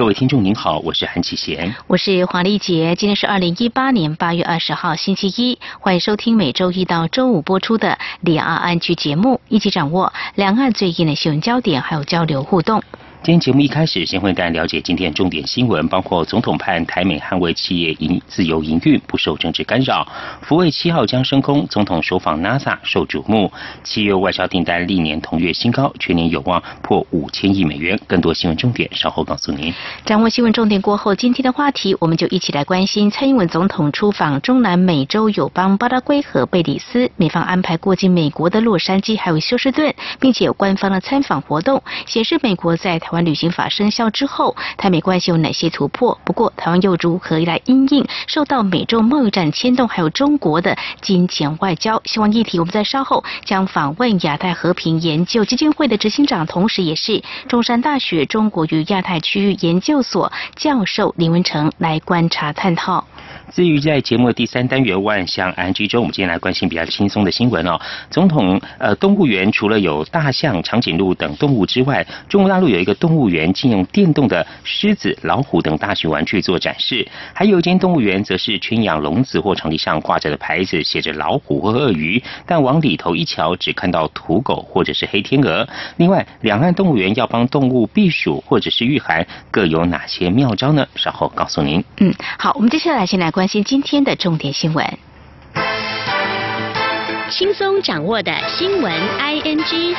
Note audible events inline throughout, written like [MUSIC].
各位听众您好，我是韩启贤，我是黄丽杰。今天是二零一八年八月二十号星期一，欢迎收听每周一到周五播出的两岸安居节目，一起掌握两岸最近的新闻焦点，还有交流互动。今天节目一开始，先会带了解今天重点新闻，包括总统派台美捍卫企业营自由营运不受政治干扰，福卫七号将升空，总统首访 NASA 受瞩目，七月外销订单历年同月新高，全年有望破五千亿美元。更多新闻重点稍后告诉您。掌握新闻重点过后，今天的话题我们就一起来关心蔡英文总统出访中南美洲友邦巴拉圭和贝里斯，美方安排过境美国的洛杉矶还有休斯顿，并且有官方的参访活动，显示美国在台。台湾旅行法生效之后，台美关系有哪些突破？不过，台湾又如何来应应受到美洲贸易战牵动，还有中国的金钱外交？希望议题，我们在稍后将访问亚太和平研究基金会的执行长，同时也是中山大学中国与亚太区域研究所教授林文成来观察探讨。至于在节目的第三单元万象安居中，我们今天来关心比较轻松的新闻哦。总统呃，动物园除了有大象、长颈鹿等动物之外，中国大陆有一个动物园，竟用电动的狮子、老虎等大型玩具做展示；还有一间动物园，则是圈养笼子或场地上挂着的牌子写着老虎或鳄鱼，但往里头一瞧，只看到土狗或者是黑天鹅。另外，两岸动物园要帮动物避暑或者是御寒，各有哪些妙招呢？稍后告诉您。嗯，好，我们接下来先来关关心今天的重点新闻，轻松掌握的新闻 I N G。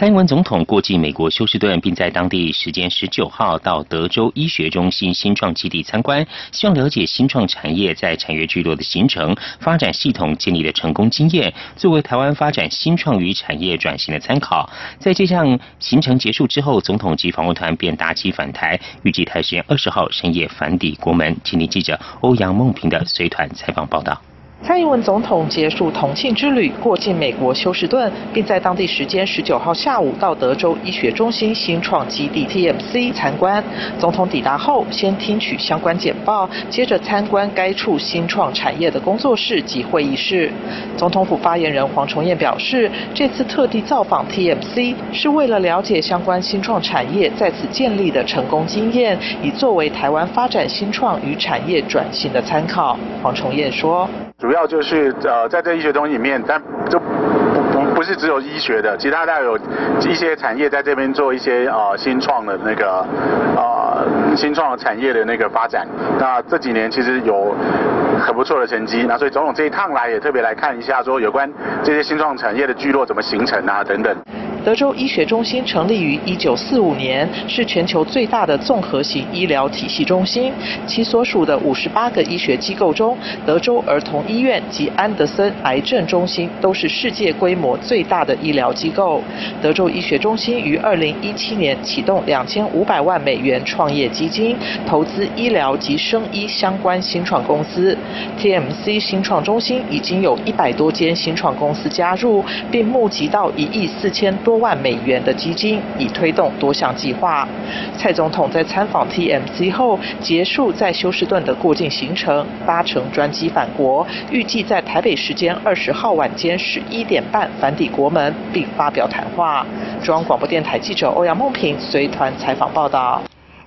蔡英文总统过境美国休斯顿，并在当地时间十九号到德州医学中心新创基地参观，希望了解新创产业在产业聚落的形成、发展系统建立的成功经验，作为台湾发展新创与产业转型的参考。在这项行程结束之后，总统及访问团便搭机返台，预计台时间二十号深夜返抵国门。请听记者欧阳梦平的随团采访报道。蔡英文总统结束同庆之旅，过境美国休斯顿，并在当地时间十九号下午到德州医学中心新创基地 TMC 参观。总统抵达后，先听取相关简报，接着参观该处新创产业的工作室及会议室。总统府发言人黄崇彦表示，这次特地造访 TMC 是为了了解相关新创产业在此建立的成功经验，以作为台湾发展新创与产业转型的参考。黄崇彦说。主要就是呃，在这医学中里面，但就不不不是只有医学的，其他大有一些产业在这边做一些呃新创的那个呃新创产业的那个发展。那这几年其实有很不错的成绩，那所以总统这一趟来也特别来看一下，说有关这些新创产业的聚落怎么形成啊等等。德州医学中心成立于1945年，是全球最大的综合型医疗体系中心。其所属的58个医学机构中，德州儿童医院及安德森癌症中心都是世界规模最大的医疗机构。德州医学中心于2017年启动2500万美元创业基金，投资医疗及生医相关新创公司。TMC 新创中心已经有一百多间新创公司加入，并募集到一亿四千多。多万美元的基金，以推动多项计划。蔡总统在参访 TMC 后，结束在休斯顿的过境行程，搭乘专机返国，预计在台北时间二十号晚间十一点半返抵国门，并发表谈话。中央广播电台记者欧阳梦平随团采访报道。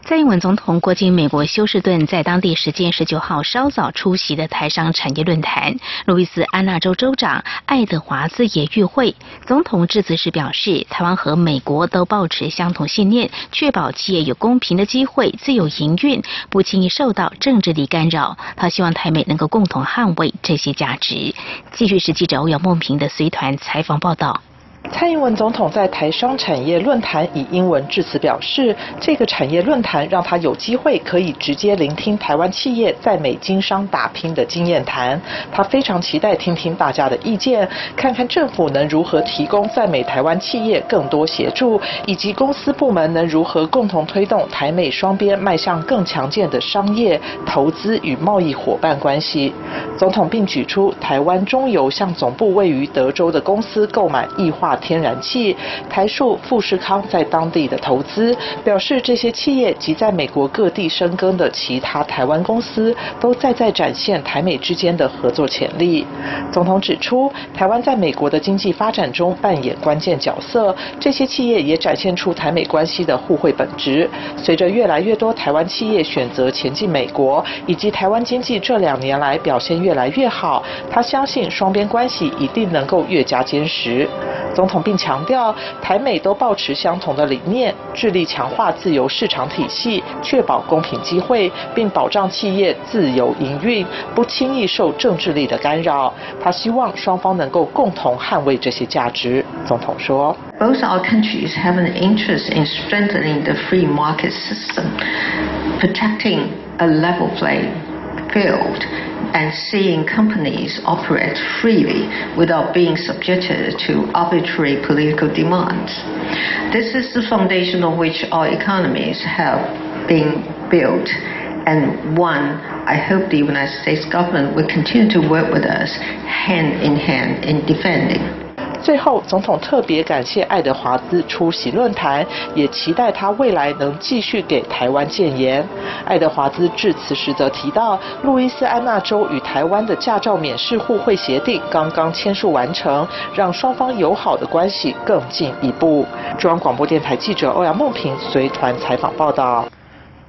蔡英文总统过境美国休斯顿，在当地时间十九号稍早出席的台商产业论坛。路易斯安那州州长爱德华兹也与会。总统致辞时表示，台湾和美国都保持相同信念，确保企业有公平的机会、自由营运，不轻易受到政治力干扰。他希望台美能够共同捍卫这些价值。继续是记者欧阳梦平的随团采访报道。蔡英文总统在台商产业论坛以英文致辞表示，这个产业论坛让他有机会可以直接聆听台湾企业在美经商打拼的经验谈。他非常期待听听大家的意见，看看政府能如何提供在美台湾企业更多协助，以及公司部门能如何共同推动台美双边迈向更强健的商业、投资与贸易伙伴关系。总统并举出，台湾中油向总部位于德州的公司购买液天然气，台塑、富士康在当地的投资，表示这些企业及在美国各地深耕的其他台湾公司，都在在展现台美之间的合作潜力。总统指出，台湾在美国的经济发展中扮演关键角色，这些企业也展现出台美关系的互惠本质。随着越来越多台湾企业选择前进美国，以及台湾经济这两年来表现越来越好，他相信双边关系一定能够越加坚实。总总统并强调，台美都保持相同的理念，致力强化自由市场体系，确保公平机会，并保障企业自由营运，不轻易受政治力的干扰。他希望双方能够共同捍卫这些价值。总统说：“Both our countries have an interest in strengthening the free market system, protecting a level playing field.” and seeing companies operate freely without being subjected to arbitrary political demands. This is the foundation on which our economies have been built and one I hope the United States government will continue to work with us hand in hand in defending. 最后，总统特别感谢爱德华兹出席论坛，也期待他未来能继续给台湾建言。爱德华兹致辞时则提到，路易斯安那州与台湾的驾照免试互惠协定刚刚签署完成，让双方友好的关系更进一步。中央广播电台记者欧阳梦平随团采访报道。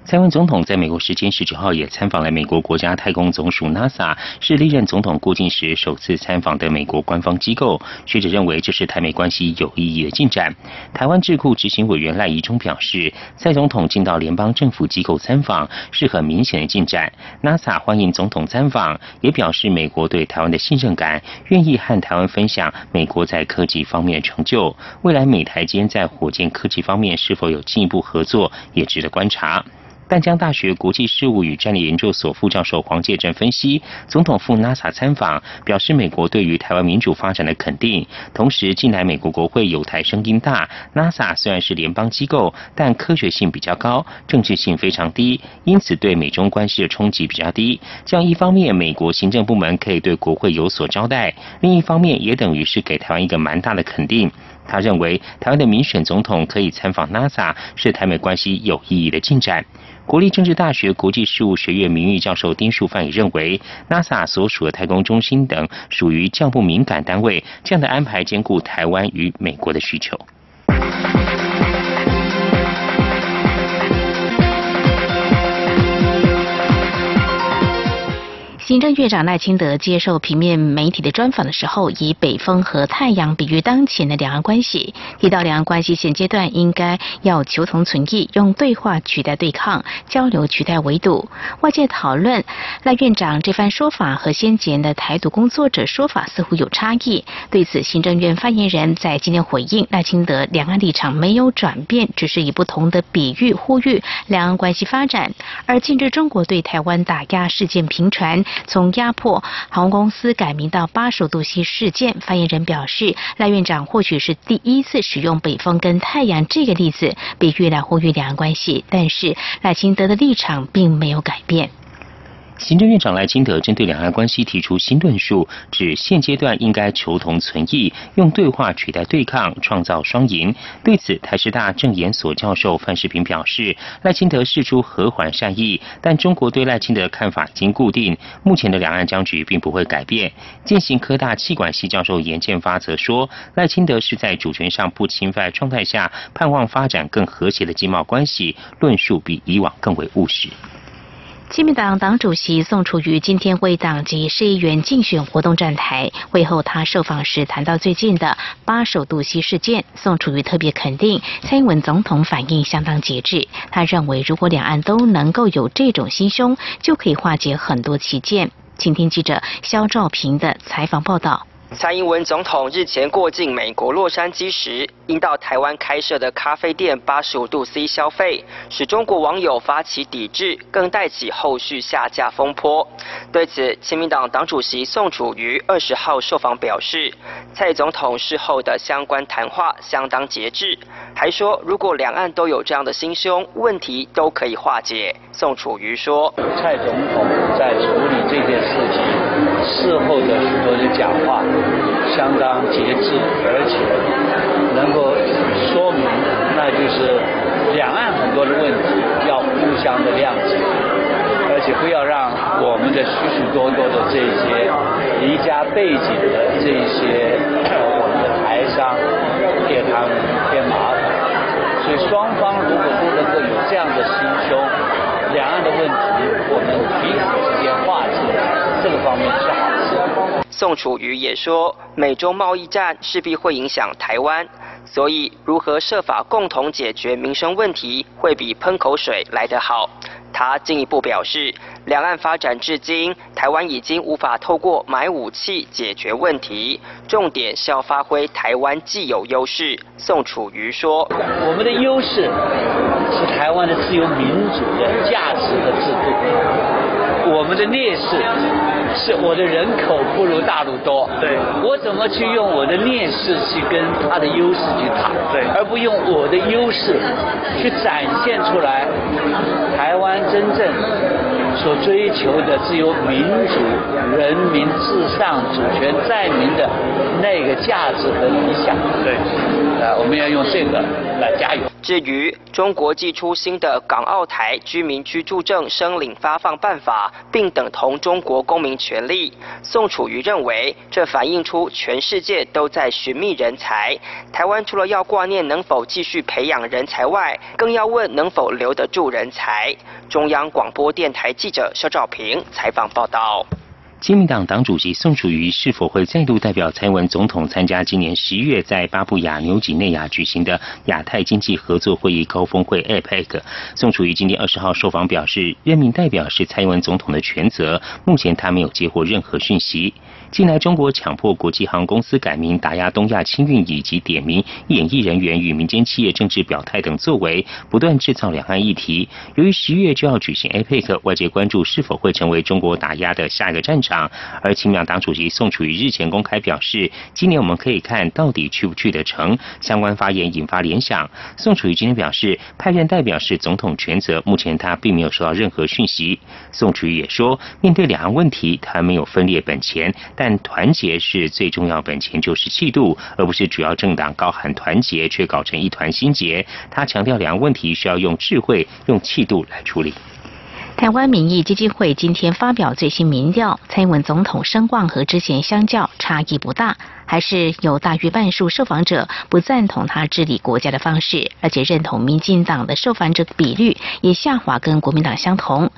蔡英文总统在美国时间十九号也参访了美国国家太空总署 NASA，是历任总统过境时首次参访的美国官方机构。学者认为这是台美关系有意义的进展。台湾智库执行委员赖宜中表示，蔡总统进到联邦政府机构参访是很明显的进展。NASA 欢迎总统参访，也表示美国对台湾的信任感，愿意和台湾分享美国在科技方面的成就。未来美台间在火箭科技方面是否有进一步合作，也值得观察。淡江大学国际事务与战略研究所副教授黄介正分析，总统赴 NASA 参访，表示美国对于台湾民主发展的肯定。同时，近来美国国会有台声音大，NASA 虽然是联邦机构，但科学性比较高，政治性非常低，因此对美中关系的冲击比较低。这样一方面，美国行政部门可以对国会有所交代；另一方面，也等于是给台湾一个蛮大的肯定。他认为，台湾的民选总统可以参访 NASA，是台美关系有意义的进展。国立政治大学国际事务学院名誉教授丁树范也认为，NASA 所属的太空中心等属于较不敏感单位，这样的安排兼顾台湾与美国的需求。行政院长赖清德接受平面媒体的专访的时候，以北风和太阳比喻当前的两岸关系，提到两岸关系现阶段应该要求同存异，用对话取代对抗，交流取代围堵。外界讨论赖院长这番说法和先前的台独工作者说法似乎有差异。对此，行政院发言人在今天回应赖清德两岸立场没有转变，只是以不同的比喻呼吁两岸关系发展。而近日中国对台湾打压事件频传。从压迫航空公司改名到八十度西事件，发言人表示，赖院长或许是第一次使用北风跟太阳这个例子比喻来呼吁两岸关系，但是赖清德的立场并没有改变。行政院长赖清德针对两岸关系提出新论述，指现阶段应该求同存异，用对话取代对抗，创造双赢。对此，台师大政研所教授范世平表示，赖清德释出和缓善意，但中国对赖清德的看法已经固定，目前的两岸僵局并不会改变。建行科大气管系教授严建发则说，赖清德是在主权上不侵犯状态下，盼望发展更和谐的经贸关系，论述比以往更为务实。亲民党党主席宋楚瑜今天为党籍市议员竞选活动站台，会后他受访时谈到最近的八首渡溪事件，宋楚瑜特别肯定蔡英文总统反应相当节制。他认为如果两岸都能够有这种心胸，就可以化解很多歧见。请听记者肖兆平的采访报道。蔡英文总统日前过境美国洛杉矶时，因到台湾开设的咖啡店八十五度 C 消费，使中国网友发起抵制，更带起后续下架风波。对此，亲民党党主席宋楚瑜二十号受访表示，蔡总统事后的相关谈话相当节制，还说如果两岸都有这样的心胸，问题都可以化解。宋楚瑜说，蔡总统在处理这件事情事后的许多的讲话。相当节制，而且能够说明，那就是两岸很多的问题要互相的谅解，而且不要让我们的许许多多的这些离家背景的这些我们的台商给他们添麻烦。所以双方如果都能够有这样的心胸，两岸的问题我们彼此，这个方面是好事。宋楚瑜也说，美中贸易战势必会影响台湾，所以如何设法共同解决民生问题，会比喷口水来得好。他进一步表示，两岸发展至今，台湾已经无法透过买武器解决问题，重点是要发挥台湾既有优势。宋楚瑜说：“我们的优势是台湾的自由民主的价值和制度，我们的劣势。”是我的人口不如大陆多，对，我怎么去用我的劣势去跟他的优势去谈，对，而不用我的优势去展现出来，台湾真正所追求的自由民主、人民至上、主权在民的那个价值和理想，对，我们要用这个来加油。至于中国寄出新的港澳台居民居住证申领发放办法，并等同中国公民权利，宋楚瑜认为，这反映出全世界都在寻觅人才。台湾除了要挂念能否继续培养人才外，更要问能否留得住人才。中央广播电台记者肖兆平采访报道。亲民党党主席宋楚瑜是否会再度代表蔡英文总统参加今年十一月在巴布亚纽几内亚举行的亚太经济合作会议高峰会 APEC？宋楚瑜今天二十号受访表示，任命代表是蔡英文总统的全责，目前他没有接获任何讯息。近来，中国强迫国际航空公司改名，打压东亚清运，以及点名演艺人员与民间企业政治表态等作为，不断制造两岸议题。由于十一月就要举行 APEC，外界关注是否会成为中国打压的下一个战场。而亲民党主席宋楚瑜日前公开表示，今年我们可以看到底去不去得成。相关发言引发联想。宋楚瑜今天表示，派任代表是总统权责，目前他并没有收到任何讯息。宋楚瑜也说，面对两岸问题，他没有分裂本钱，但。但团结是最重要本钱，就是气度，而不是主要政党高喊团结，却搞成一团心结。他强调，两个问题需要用智慧、用气度来处理。台湾民意基金会今天发表最新民调，蔡英文总统声望和之前相较差异不大，还是有大约半数受访者不赞同他治理国家的方式，而且认同民进党的受访者比率也下滑，跟国民党相同。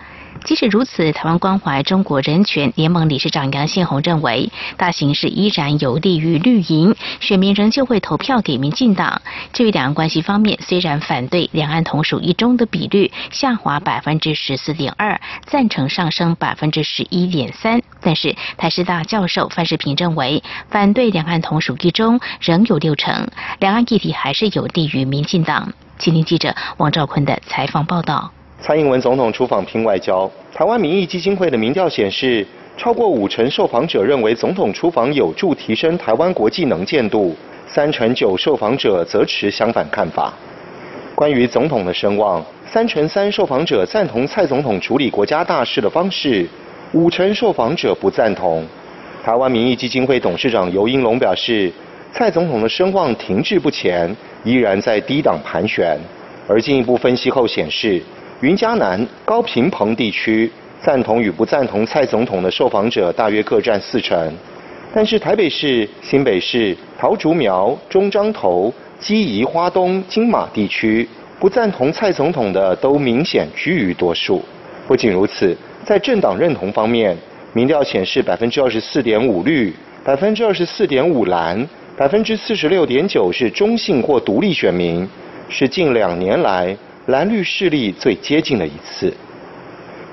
即使如此，台湾关怀中国人权联盟理事长杨宪宏认为，大形势依然有利于绿营，选民仍旧会投票给民进党。至于两岸关系方面，虽然反对两岸同属一中的比率下滑百分之十四点二，赞成上升百分之十一点三，但是台师大教授范世平认为，反对两岸同属一中仍有六成，两岸议题还是有利于民进党。请听记者王兆坤的采访报道。蔡英文总统出访拼外交，台湾民意基金会的民调显示，超过五成受访者认为总统出访有助提升台湾国际能见度，三成九受访者则持相反看法。关于总统的声望，三成三受访者赞同蔡总统处理国家大事的方式，五成受访者不赞同。台湾民意基金会董事长尤英龙表示，蔡总统的声望停滞不前，依然在低档盘旋，而进一步分析后显示。云嘉南、高平澎地区赞同与不赞同蔡总统的受访者大约各占四成，但是台北市、新北市、桃竹苗、中彰投、基宜花东、金马地区不赞同蔡总统的都明显居于多数。不仅如此，在政党认同方面，民调显示百分之二十四点五绿，百分之二十四点五蓝，百分之四十六点九是中性或独立选民，是近两年来。蓝绿势力最接近的一次。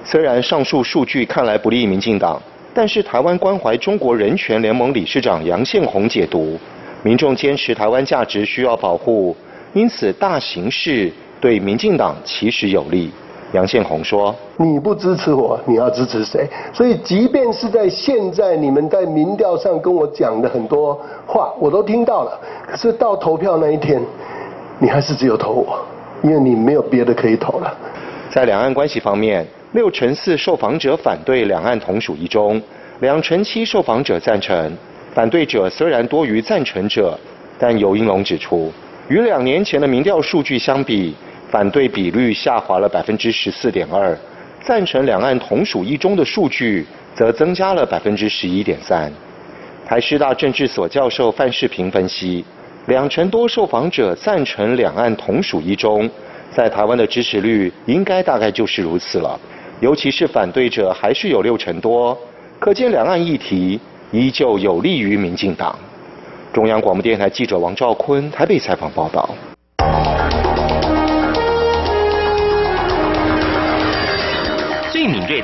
虽然上述数据看来不利民进党，但是台湾关怀中国人权联盟理事长杨宪宏解读，民众坚持台湾价值需要保护，因此大形势对民进党其实有利。杨宪宏说：“你不支持我，你要支持谁？所以，即便是在现在，你们在民调上跟我讲的很多话，我都听到了。可是到投票那一天，你还是只有投我，因为你没有别的可以投了。”在两岸关系方面，六成四受访者反对两岸同属一中，两成七受访者赞成。反对者虽然多于赞成者，但尤英龙指出，与两年前的民调数据相比。反对比率下滑了百分之十四点二，赞成两岸同属一中的数据则增加了百分之十一点三。台师大政治所教授范世平分析，两成多受访者赞成两岸同属一中，在台湾的支持率应该大概就是如此了。尤其是反对者还是有六成多，可见两岸议题依旧有利于民进党。中央广播电台记者王兆坤台北采访报道。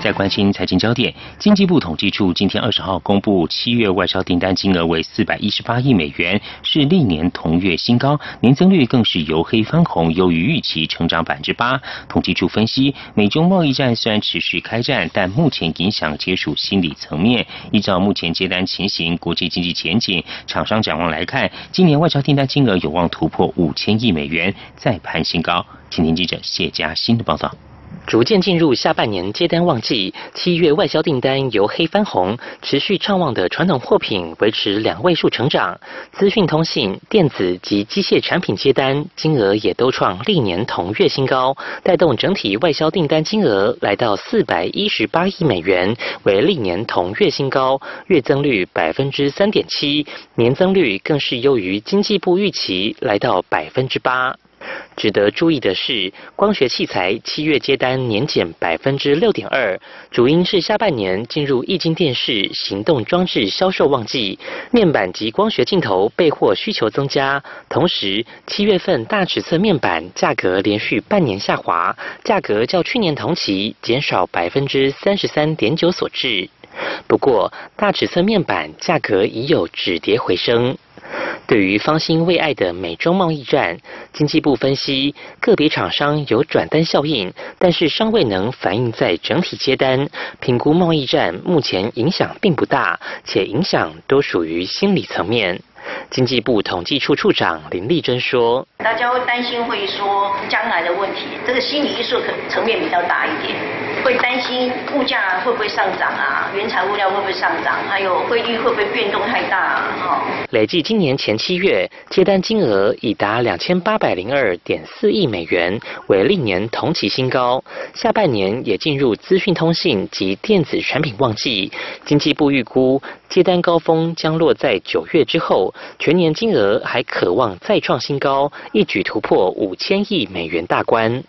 在关心财经焦点，经济部统计处今天二十号公布，七月外销订单金额为四百一十八亿美元，是历年同月新高，年增率更是由黑翻红，优于预期，成长百分之八。统计处分析，美中贸易战虽然持续开战，但目前影响皆属心理层面。依照目前接单情形、国际经济前景、厂商展望来看，今年外销订单金额有望突破五千亿美元，再攀新高。请听记者谢佳欣的报道。逐渐进入下半年接单旺季，七月外销订单由黑翻红，持续畅旺的传统货品维持两位数成长，资讯通信、电子及机械产品接单金额也都创历年同月新高，带动整体外销订单金额来到四百一十八亿美元，为历年同月新高，月增率百分之三点七，年增率更是优于经济部预期，来到百分之八。值得注意的是，光学器材七月接单年减百分之六点二，主因是下半年进入液晶电视、行动装置销售旺季，面板及光学镜头备货需求增加。同时，七月份大尺寸面板价格连续半年下滑，价格较去年同期减少百分之三十三点九所致。不过，大尺寸面板价格已有止跌回升。对于方兴未艾的美中贸易战，经济部分析，个别厂商有转单效应，但是尚未能反映在整体接单。评估贸易战目前影响并不大，且影响都属于心理层面。经济部统计处处长林丽珍说：“大家会担心会说将来的问题，这个心理因素可层面比较大一点。”会担心物价会不会上涨啊？原材料会不会上涨？还有汇率会不会变动太大？哈。累计今年前七月接单金额已达两千八百零二点四亿美元，为历年同期新高。下半年也进入资讯通信及电子产品旺季，经济部预估接单高峰将落在九月之后，全年金额还渴望再创新高，一举突破五千亿美元大关。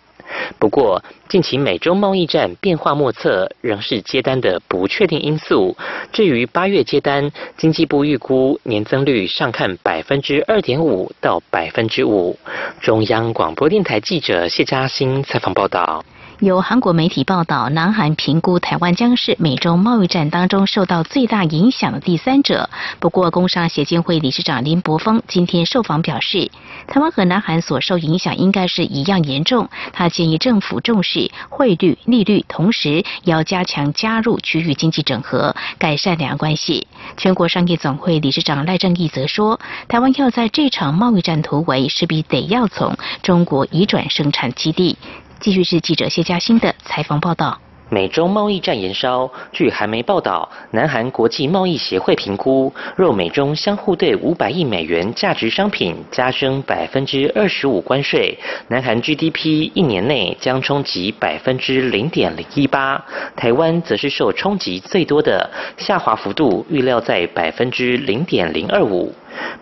不过，近期美洲贸易战变化莫测，仍是接单的不确定因素。至于八月接单，经济部预估年增率上看百分之二点五到百分之五。中央广播电台记者谢嘉欣采访报道。有韩国媒体报道，南韩评估台湾将是美中贸易战当中受到最大影响的第三者。不过，工商协进会理事长林柏峰今天受访表示，台湾和南韩所受影响应该是一样严重。他建议政府重视汇率、利率，同时要加强加入区域经济整合，改善两岸关系。全国商业总会理事长赖正义则说，台湾要在这场贸易战突围，势必得要从中国移转生产基地。继续是记者谢嘉欣的采访报道。美中贸易战延烧，据韩媒报道，南韩国际贸易协会评估，若美中相互对五百亿美元价值商品加征百分之二十五关税，南韩 GDP 一年内将冲击百分之零点零一八，台湾则是受冲击最多的，下滑幅度预料在百分之零点零二五。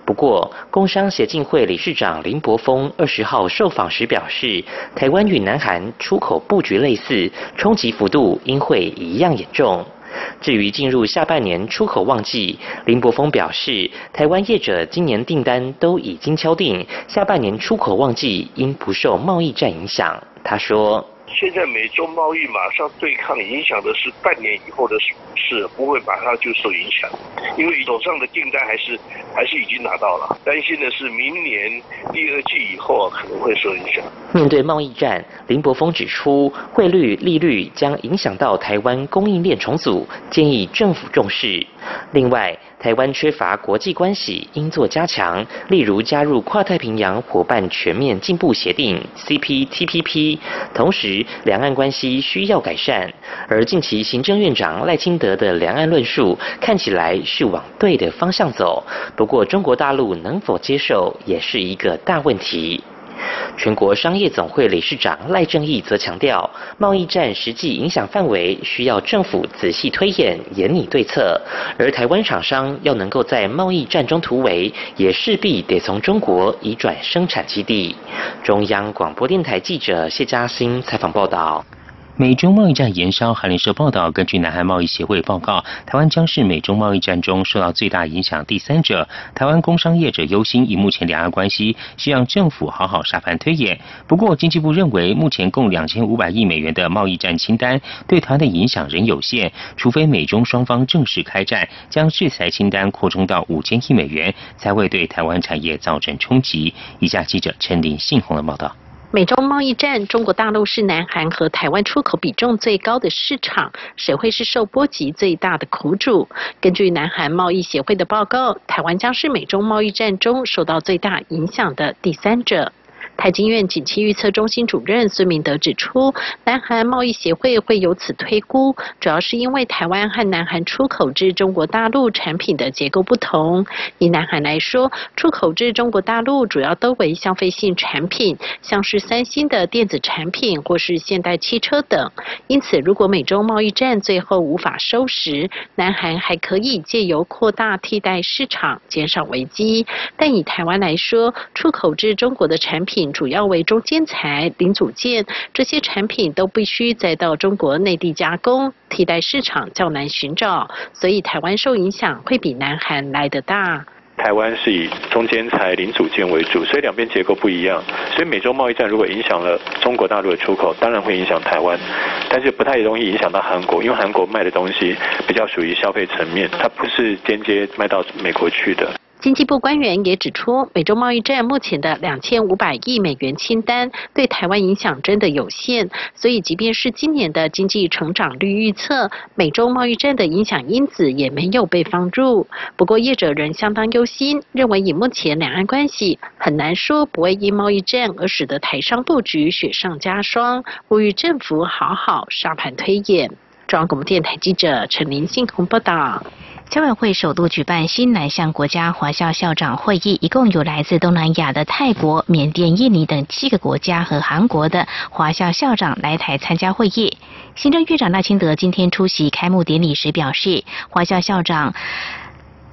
不过，工商协进会理事长林柏峰二十号受访时表示，台湾与南韩出口布局类似，冲击幅度应会一样严重。至于进入下半年出口旺季，林柏峰表示，台湾业者今年订单都已经敲定，下半年出口旺季应不受贸易战影响。他说。现在美中贸易马上对抗，影响的是半年以后的事，不会马上就受影响，因为手上的订单还是还是已经拿到了。担心的是明年第二季以后，可能会受影响。面对贸易战，林柏峰指出，汇率、利率将影响到台湾供应链重组，建议政府重视。另外，台湾缺乏国际关系，应做加强，例如加入跨太平洋伙伴全面进步协定 （CPTPP）。同时，两岸关系需要改善。而近期行政院长赖清德的两岸论述看起来是往对的方向走，不过中国大陆能否接受也是一个大问题。全国商业总会理事长赖正义则强调，贸易战实际影响范围需要政府仔细推演、严拟对策，而台湾厂商要能够在贸易战中突围，也势必得从中国移转生产基地。中央广播电台记者谢嘉欣采访报道。美中贸易战延烧，韩联社报道，根据南韩贸易协会报告，台湾将是美中贸易战中受到最大影响第三者。台湾工商业者忧心，以目前两岸关系，希望政府好好沙盘推演。不过，经济部认为，目前共两千五百亿美元的贸易战清单对台湾的影响仍有限，除非美中双方正式开战，将制裁清单扩充到五千亿美元，才会对台湾产业造成冲击。以下记者陈林信宏的报道。美中贸易战，中国大陆是南韩和台湾出口比重最高的市场，谁会是受波及最大的苦主？根据南韩贸易协会的报告，台湾将是美中贸易战中受到最大影响的第三者。台经院景气预测中心主任孙明德指出，南韩贸易协会会由此推估，主要是因为台湾和南韩出口至中国大陆产品的结构不同。以南韩来说，出口至中国大陆主要都为消费性产品，像是三星的电子产品或是现代汽车等。因此，如果美中贸易战最后无法收拾，南韩还可以借由扩大替代市场，减少危机。但以台湾来说，出口至中国的产品。品主要为中间材、零组件，这些产品都必须再到中国内地加工，替代市场较难寻找，所以台湾受影响会比南韩来得大。台湾是以中间材、零组件为主，所以两边结构不一样。所以美洲贸易战如果影响了中国大陆的出口，当然会影响台湾，但是不太容易影响到韩国，因为韩国卖的东西比较属于消费层面，它不是间接卖到美国去的。经济部官员也指出，美洲贸易战目前的两千五百亿美元清单对台湾影响真的有限，所以即便是今年的经济成长率预测，美洲贸易战的影响因子也没有被放入。不过业者仍相当忧心，认为以目前两岸关系，很难说不会因贸易战而使得台商布局雪上加霜，呼吁政府好好沙盘推演。中央广播电台记者陈林信鸿报道。侨委会首度举办新南向国家华校校长会议，一共有来自东南亚的泰国、缅甸、印尼等七个国家和韩国的华校校长来台参加会议。行政院长赖清德今天出席开幕典礼时表示，华校校长。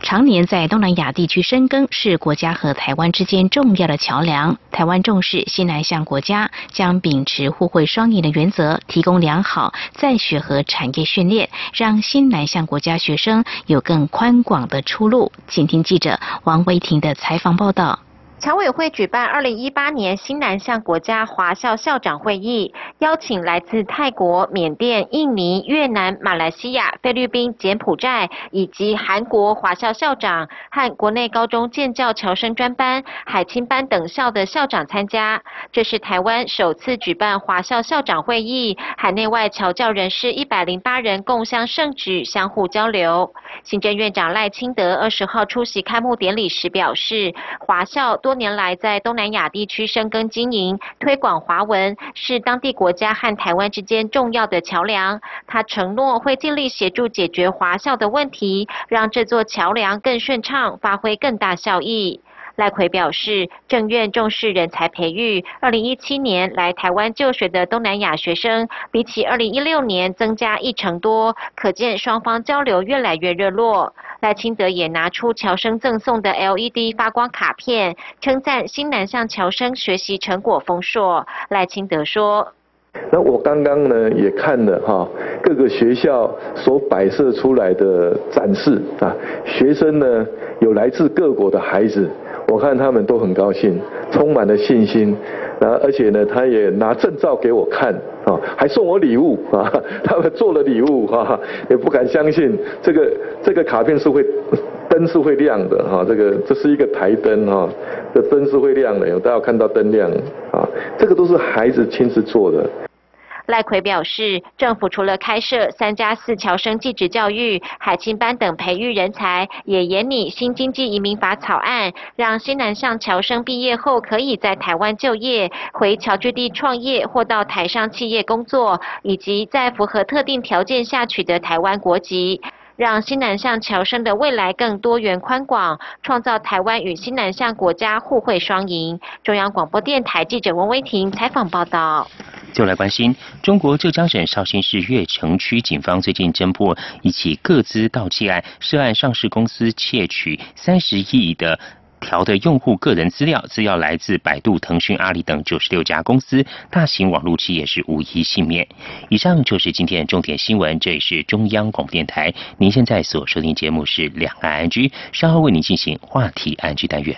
常年在东南亚地区深耕，是国家和台湾之间重要的桥梁。台湾重视新南向国家，将秉持互惠双赢的原则，提供良好在学和产业训练，让新南向国家学生有更宽广的出路。请听记者王维婷的采访报道。侨委会举办二零一八年新南向国家华校校长会议，邀请来自泰国、缅甸、印尼、越南、马来西亚、菲律宾、柬埔寨以及韩国华校校长和国内高中建教侨生专班、海青班等校的校长参加。这是台湾首次举办华校校长会议，海内外侨教人士一百零八人共襄盛举，相互交流。行政院长赖清德二十号出席开幕典礼时表示，华校。多年来，在东南亚地区深耕经营、推广华文，是当地国家和台湾之间重要的桥梁。他承诺会尽力协助解决华校的问题，让这座桥梁更顺畅，发挥更大效益。赖奎表示，政院重视人才培育。二零一七年来台湾就学的东南亚学生，比起二零一六年增加一成多，可见双方交流越来越热络。赖清德也拿出侨生赠送的 LED 发光卡片，称赞新南向侨生学习成果丰硕。赖清德说：“那我刚刚呢也看了哈，各个学校所摆设出来的展示啊，学生呢有来自各国的孩子。”我看他们都很高兴，充满了信心，然后而且呢，他也拿证照给我看，啊，还送我礼物啊，[LAUGHS] 他们做了礼物哈，也不敢相信这个这个卡片是会灯是会亮的哈，这个这是一个台灯哈，这灯是会亮的，有大家看到灯亮啊，这个都是孩子亲自做的。赖奎表示，政府除了开设三加四侨生技职教育、海青班等培育人才，也研拟新经济移民法草案，让新南向侨生毕业后可以在台湾就业、回侨居地创业或到台商企业工作，以及在符合特定条件下取得台湾国籍，让新南向侨生的未来更多元宽广，创造台湾与新南向国家互惠双赢。中央广播电台记者温威婷采访报道。就来关心，中国浙江省绍兴市越城区警方最近侦破一起各资盗窃案，涉案上市公司窃取三十亿的调的用户个人资料，资料来自百度、腾讯、阿里等九十六家公司，大型网络企业是无一幸免。以上就是今天的重点新闻，这里是中央广播电台，您现在所收听节目是两岸安居，稍后为您进行话题安居单元。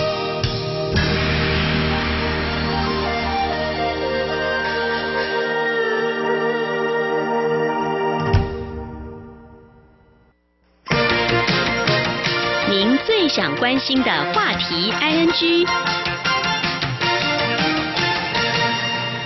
最想关心的话题，ING。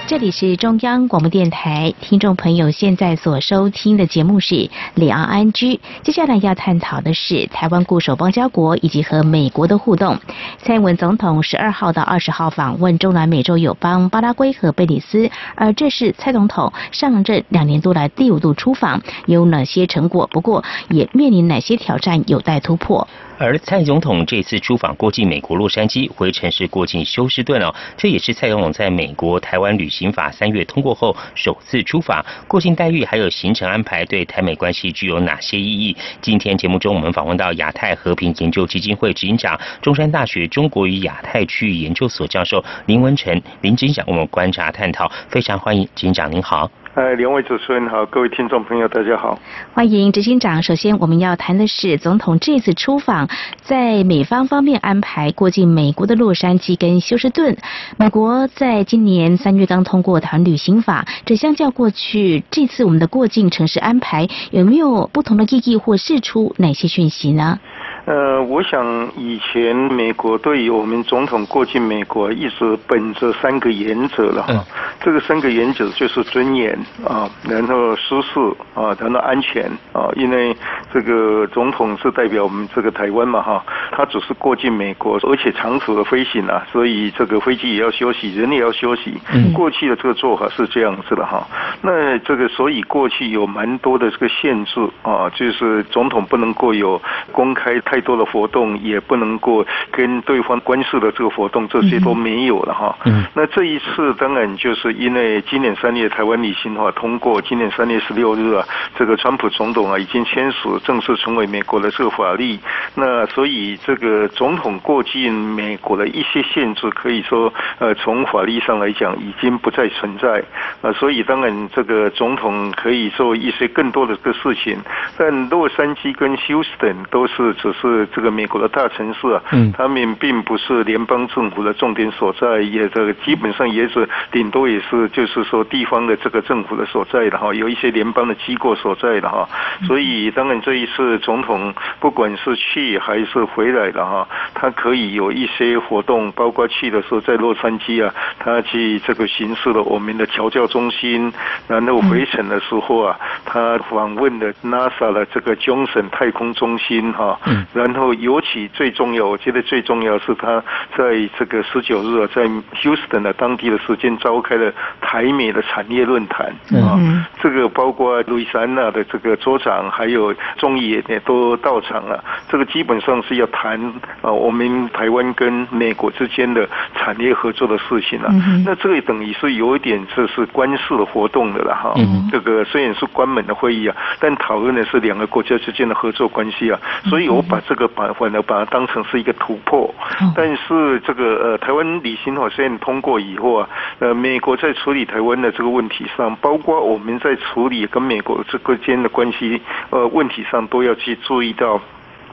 这里是中央广播电台，听众朋友现在所收听的节目是里昂安居。接下来要探讨的是台湾固守邦交国以及和美国的互动。蔡英文总统十二号到二十号访问中南美洲友邦巴拉圭和贝里斯，而这是蔡总统上任两年多来第五度出访，有哪些成果？不过也面临哪些挑战有待突破？而蔡总统这次出访过境美国洛杉矶，回程是过境休斯顿哦，这也是蔡总统在美国台湾旅行法三月通过后首次出访，过境待遇还有行程安排对台美关系具有哪些意义？今天节目中我们访问到亚太和平研究基金会执行长、中山大学中国与亚太区域研究所教授林文成林警长，我们观察探讨，非常欢迎警长您好。哎，两位主持人好，各位听众朋友大家好，欢迎执行长。首先，我们要谈的是总统这次出访，在美方方面安排过境美国的洛杉矶跟休斯顿。美国在今年三月刚通过谈旅行法，这相较过去，这次我们的过境城市安排有没有不同的意义或释出哪些讯息呢？呃，我想以前美国对于我们总统过境美国，一直本着三个原则了哈。这个三个原则就是尊严啊，然后舒适啊，然后安全啊。因为这个总统是代表我们这个台湾嘛哈，他只是过境美国，而且长途的飞行啊，所以这个飞机也要休息，人也要休息。嗯过去的这个做法是这样子的哈。那这个所以过去有蛮多的这个限制啊，就是总统不能够有公开。太多的活动也不能够跟对方关系的这个活动，这些都没有了哈。嗯。那这一次当然就是因为今年三月台湾旅行法通过，今年三月十六日啊，这个川普总统啊已经签署正式成为美国的这个法律。那所以这个总统过境美国的一些限制，可以说呃从法律上来讲已经不再存在。啊，所以当然这个总统可以做一些更多的这个事情。但洛杉矶跟休斯顿都是只是。是这个美国的大城市啊，嗯，他们并不是联邦政府的重点所在，也这个基本上也是顶多也是就是说地方的这个政府的所在的哈，有一些联邦的机构所在的哈，所以当然这一次总统不管是去还是回来的哈，他可以有一些活动，包括去的时候在洛杉矶啊，他去这个巡视了我们的调教中心，然后回程的时候啊，他访问了 NASA 的这个 Johnson 太空中心哈。然后，尤其最重要，我觉得最重要是他在这个十九日啊在 Houston 的当地的时间召开了台美的产业论坛啊，这个包括路易斯安那的这个州长还有中野也都到场了。这个基本上是要谈啊，我们台湾跟美国之间的产业合作的事情了。那这个等于是有一点这是官式的活动的了哈。这个虽然是关门的会议啊，但讨论的是两个国家之间的合作关系啊，所以我把。这个把反而把它当成是一个突破，但是这个呃台湾旅行法虽然通过以后啊，呃美国在处理台湾的这个问题上，包括我们在处理跟美国这个间的关系呃问题上，都要去注意到。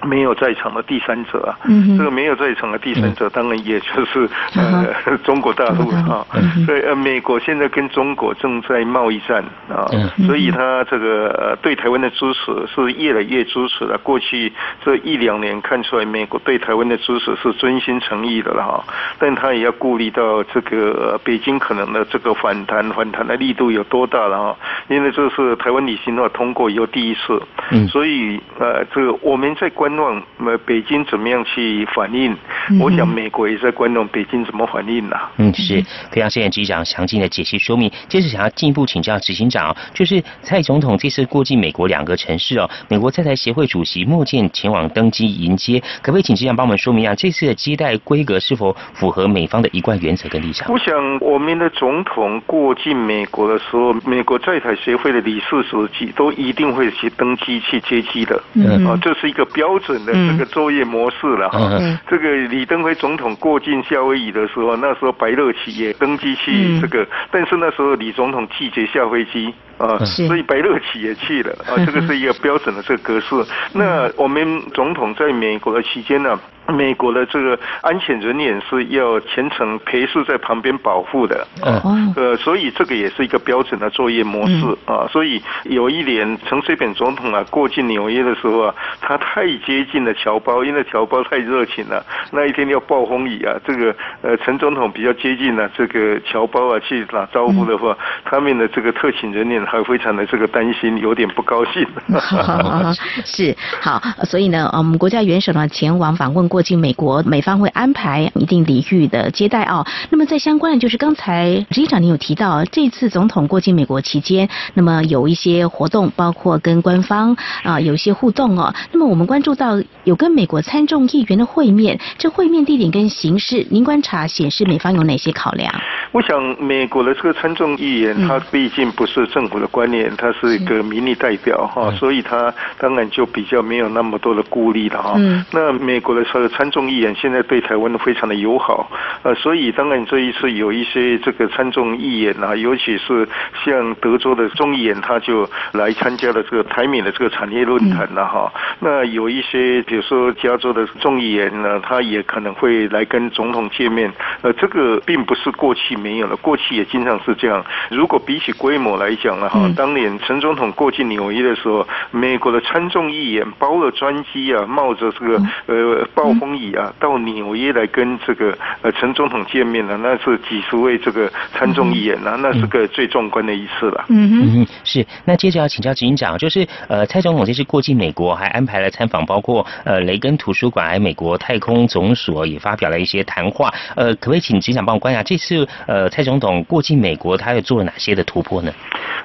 没有在场的第三者啊，这个没有在场的第三者，当然也就是 [LAUGHS] 呃 [LAUGHS] 中国大陆啊。所以呃，美国现在跟中国正在贸易战啊，所以他这个呃对台湾的支持是越来越支持了。过去这一两年看出来，美国对台湾的支持是真心诚意的了哈。但他也要顾虑到这个北京可能的这个反弹反弹的力度有多大了哈。因为这是台湾旅行的话通过以后第一次，所以呃这个我们在关。望呃北京怎么样去反应？我想美国也在观望北京怎么反应啦。嗯，是非常谢谢局长详尽的解析说明。接着想要进一步请教执行长，就是蔡总统这次过境美国两个城市哦，美国在台协会主席莫健前往登机迎接，可不可以请局长帮我们说明一下这次的接待规格是否符合美方的一贯原则跟立场？我想我们的总统过境美国的时候，美国在台协会的理事书记都一定会去登机去接机的。嗯，啊，这是一个标。准的这个作业模式了哈，这个李登辉总统过境夏威夷的时候，那时候白乐奇也登机去这个，但是那时候李总统拒绝下飞机啊，所以白乐企也去了啊，这个是一个标准的这个格式。那我们总统在美国的期间呢？美国的这个安全人员是要全程陪侍在旁边保护的，嗯，呃，所以这个也是一个标准的作业模式啊。所以有一年陈水扁总统啊过境纽约的时候啊，他太接近了侨胞，因为侨胞太热情了。那一天要暴风雨啊，这个呃陈总统比较接近了这个侨胞啊去打招呼的话，他们的这个特勤人员还非常的这个担心，有点不高兴。[LAUGHS] 是好，所以呢，我们国家元首呢前往访问过境美国，美方会安排一定礼遇的接待哦。那么在相关的，就是刚才执行长您有提到，这次总统过境美国期间，那么有一些活动，包括跟官方啊有一些互动哦。那么我们关注到有跟美国参众议员的会面，这会面地点跟形式，您观察显示美方有哪些考量？我想美国的这个参众议员，他毕竟不是政府的官员，他是一个民意代表哈，所以他当然就比较没有那么多的顾虑了哈。那美国的这个参众议员现在对台湾非常的友好，呃，所以当然这一次有一些这个参众议员啊，尤其是像德州的众议员，他就来参加了这个台美的这个产业论坛了哈。那有一些比如说加州的众议员呢，他也可能会来跟总统见面，呃，这个并不是过去。没有了，过去也经常是这样。如果比起规模来讲呢，哈，当年陈总统过去纽约的时候，美国的参众议员包了专机啊，冒着这个呃暴风雨啊，到纽约来跟这个呃陈总统见面了，那是几十位这个参众议员啊，那是个最壮观的一次了。嗯哼，是。那接着要请教执行长，就是呃蔡总统这次过境美国，还安排了参访，包括呃雷根图书馆，还有美国太空总所也发表了一些谈话。呃，可不可以请执行长帮我观察这次？呃，蔡总统过境美国，他又做了哪些的突破呢？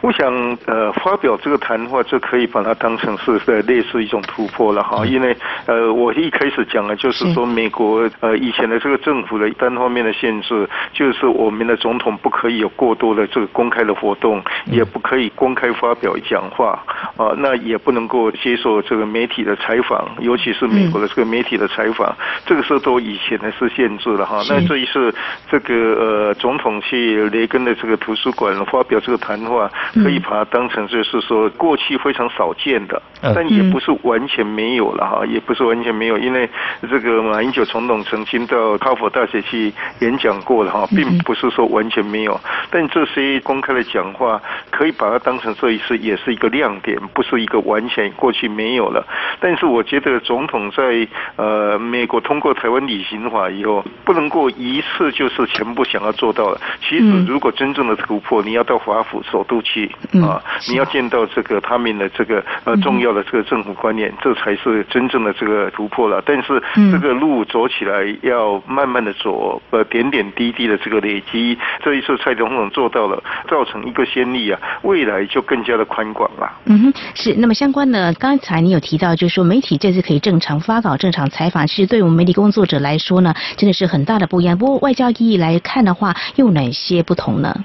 我想，呃，发表这个谈话就可以把它当成是呃类似一种突破了哈，因为呃，我一开始讲的就是说，美国呃以前的这个政府的单方面的限制，就是我们的总统不可以有过多的这个公开的活动，也不可以公开发表讲话啊，那也不能够接受这个媒体的采访，尤其是美国的这个媒体的采访，这个是都以前的是限制了哈。那这一次这个呃总统去雷根的这个图书馆发表这个谈话，可以把它当成就是说过去非常少见的，但也不是完全没有了哈，也不是完全没有，因为这个马英九总统曾经到哈佛大学去演讲过了哈，并不是说完全没有，但这些公开的讲话可以把它当成这一次也是一个亮点，不是一个完全过去没有了。但是我觉得总统在呃美国通过台湾旅行法以后，不能够一次就是全部想要做到。其实，如果真正的突破，你要到华府首都去啊，你要见到这个他们的这个呃重要的这个政府观念，这才是真正的这个突破了。但是这个路走起来要慢慢的走，呃，点点滴滴的这个累积。这一次蔡总统做到了，造成一个先例啊，未来就更加的宽广了。嗯哼，是。那么相关的，刚才你有提到，就是说媒体这次可以正常发稿、正常采访，其实对我们媒体工作者来说呢，真的是很大的不一样。不过外交意义来看的话，又哪些不同呢？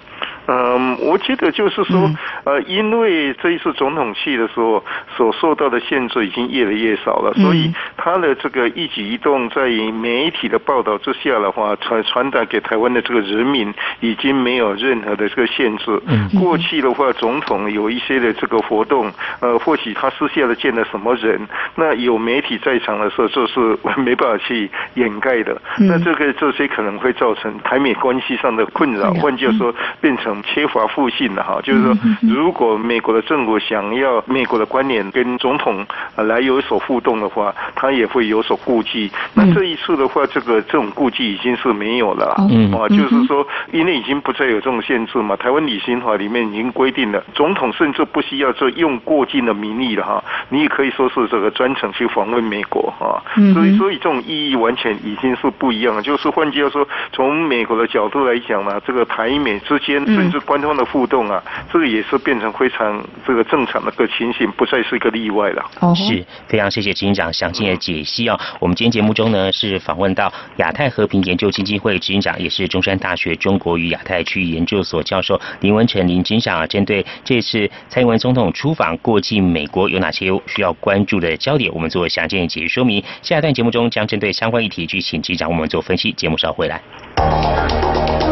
嗯，我觉得就是说，呃，因为这一次总统去的时候所受到的限制已经越来越少了，所以他的这个一举一动在媒体的报道之下的话，传传达给台湾的这个人民已经没有任何的这个限制。过去的话，总统有一些的这个活动，呃，或许他私下的见了什么人，那有媒体在场的时候，这是 [LAUGHS] 没办法去掩盖的。那这个这些可能会造成台美关系上的困扰，换句话说，变成。缺乏互信的哈，就是说，如果美国的政府想要美国的观点跟总统来有所互动的话，他也会有所顾忌。那这一次的话，这个这种顾忌已经是没有了啊，就是说，因为已经不再有这种限制嘛。台湾旅行法里面已经规定了，总统甚至不需要这用过境的名义了哈，你也可以说是这个专程去访问美国啊。所以，所以这种意义完全已经是不一样了。就是换句话说，从美国的角度来讲呢，这个台美之间。甚至官方的互动啊，这个也是变成非常这个正常的个情形，不再是一个例外了。哦是非常谢谢执行长详尽的解析啊。我们今天节目中呢是访问到亚太和平研究基金会执行长，也是中山大学中国与亚太区域研究所教授林文成林执行长啊，针对这次蔡英文总统出访过境美国有哪些需要关注的焦点，我们做详尽的解析说明。下一段节目中将针对相关议题去请执行长我们做分析。节目稍后回来。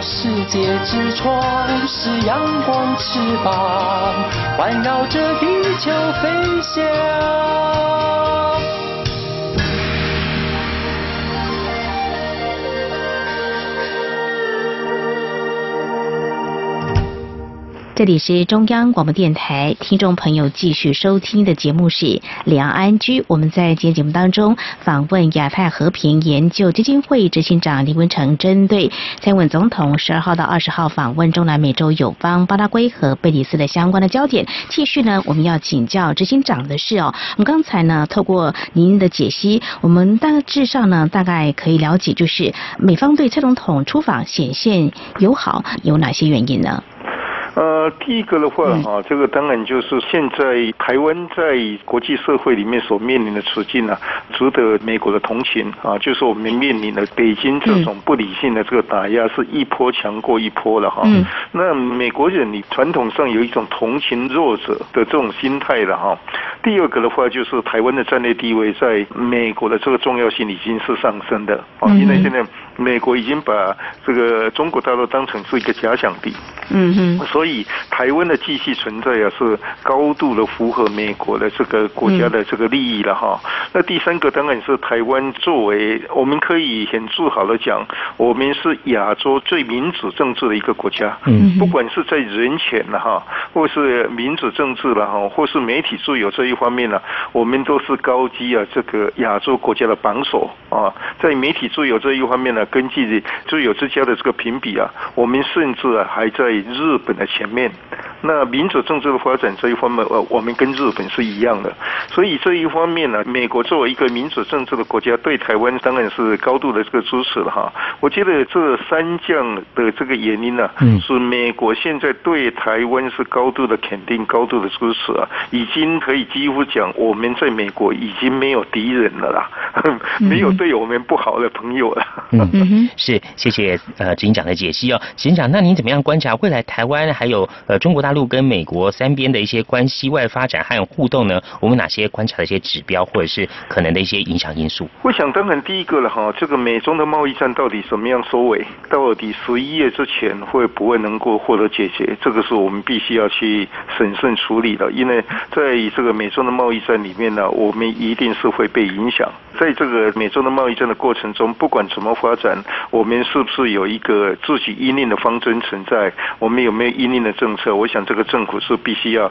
世界之窗；是阳光，翅膀环绕着地球飞翔。这里是中央广播电台，听众朋友继续收听的节目是《两岸居》。我们在今天节目当中访问亚太和平研究基金会执行长李文成，针对蔡文总统十二号到二十号访问中南美洲友邦巴拉圭和贝里斯的相关的焦点。继续呢，我们要请教执行长的是哦，我们刚才呢透过您的解析，我们大致上呢大概可以了解，就是美方对蔡总统出访显现友好有哪些原因呢？呃，第一个的话啊，这个当然就是现在台湾在国际社会里面所面临的处境啊，值得美国的同情啊。就是我们面临的北京这种不理性的这个打压，是一波强过一波了哈。那美国人你传统上有一种同情弱者的这种心态了哈。第二个的话，就是台湾的战略地位在美国的这个重要性已经是上升的啊，因为现在美国已经把这个中国大陆当成是一个假想敌。嗯哼。所以台湾的继续存在啊，是高度的符合美国的这个国家的这个利益了哈。那第三个当然是台湾作为，我们可以很自豪的讲，我们是亚洲最民主政治的一个国家。嗯，不管是在人权了哈，或是民主政治了哈，或是媒体自由这一方面呢，我们都是高居啊这个亚洲国家的榜首啊。在媒体自由这一方面呢，根据自由之家的这个评比啊，我们甚至啊还在日本的。前面，那民主政治的发展这一方面，呃，我们跟日本是一样的，所以这一方面呢，美国作为一个民主政治的国家，对台湾当然是高度的这个支持了哈。我觉得这三项的这个原因呢，是美国现在对台湾是高度的肯定、高度的支持啊，已经可以几乎讲，我们在美国已经没有敌人了啦，[LAUGHS] 没有对我们不好的朋友了。嗯，是，谢谢呃执行长的解析哦，执行长，那您怎么样观察未来台湾？还有呃，中国大陆跟美国三边的一些关系外发展和互动呢？我们哪些观察的一些指标，或者是可能的一些影响因素？我想，当然第一个了哈，这个美中的贸易战到底什么样收尾？到底十一月之前会不会能够获得解决？这个是我们必须要去审慎处理的。因为在这个美中的贸易战里面呢，我们一定是会被影响。在这个美中的贸易战的过程中，不管怎么发展，我们是不是有一个自己依令的方针存在？我们有没有依？令的政策，我想这个政府是必须要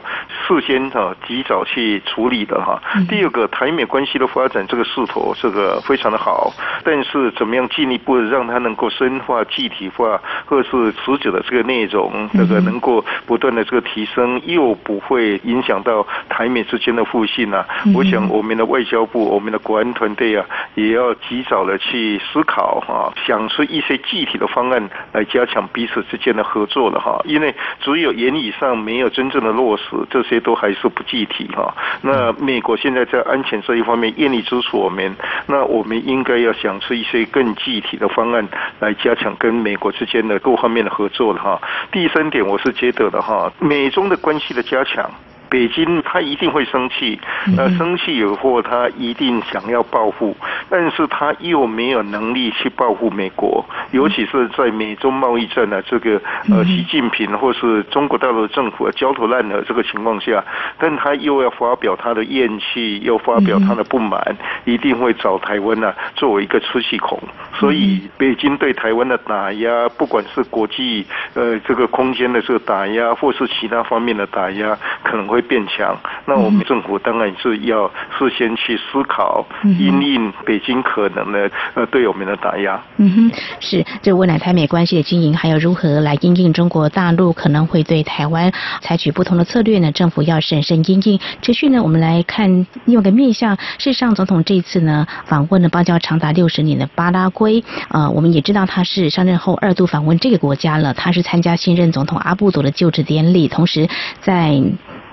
事先哈及早去处理的哈。第二个，台美关系的发展这个势头这个非常的好，但是怎么样进一步让它能够深化、具体化，或是持久的这个内容，这个能够不断的这个提升，又不会影响到台美之间的互信啊。我想我们的外交部、我们的国安团队啊，也要及早的去思考哈，想出一些具体的方案来加强彼此之间的合作了哈，因为。只有言语上没有真正的落实，这些都还是不具体哈。那美国现在在安全这一方面愿意支持我们，那我们应该要想出一些更具体的方案来加强跟美国之间的各方面的合作了哈。第三点，我是觉得的哈，美中的关系的加强。北京他一定会生气，那生气以后他一定想要报复，但是他又没有能力去报复美国，尤其是在美中贸易战呢这个呃习近平或是中国大陆政府焦头烂额这个情况下，但他又要发表他的怨气，又发表他的不满，一定会找台湾呢作为一个出气孔，所以北京对台湾的打压，不管是国际呃这个空间的这个打压，或是其他方面的打压，可能会变强。那我们政府当然是要事先去思考，因应北京可能的呃对我们的打压。嗯哼，是这未来台美关系的经营，还有如何来因应中国大陆可能会对台湾采取不同的策略呢？政府要审慎应应。持续呢，我们来看另外一个面向。事实上，总统这次呢访问了邦交长达六十年的巴拉圭，呃，我们也知道他是上任后二度访问这个国家了。他是参加新任总统阿布佐的就职典礼，同时在。